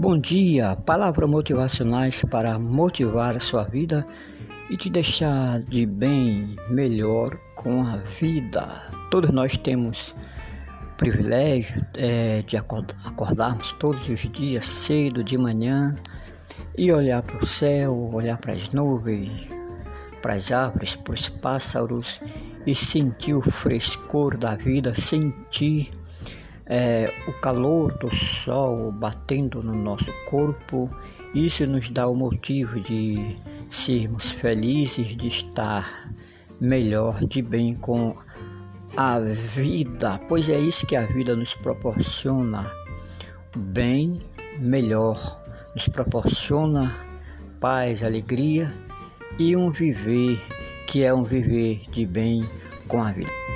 Bom dia, palavras motivacionais para motivar a sua vida e te deixar de bem, melhor com a vida. Todos nós temos privilégio é, de acordarmos todos os dias cedo de manhã e olhar para o céu, olhar para as nuvens, para as árvores, para os pássaros e sentir o frescor da vida, sentir é, o calor do sol batendo no nosso corpo, isso nos dá o motivo de sermos felizes, de estar melhor, de bem com a vida, pois é isso que a vida nos proporciona: bem, melhor, nos proporciona paz, alegria e um viver que é um viver de bem com a vida.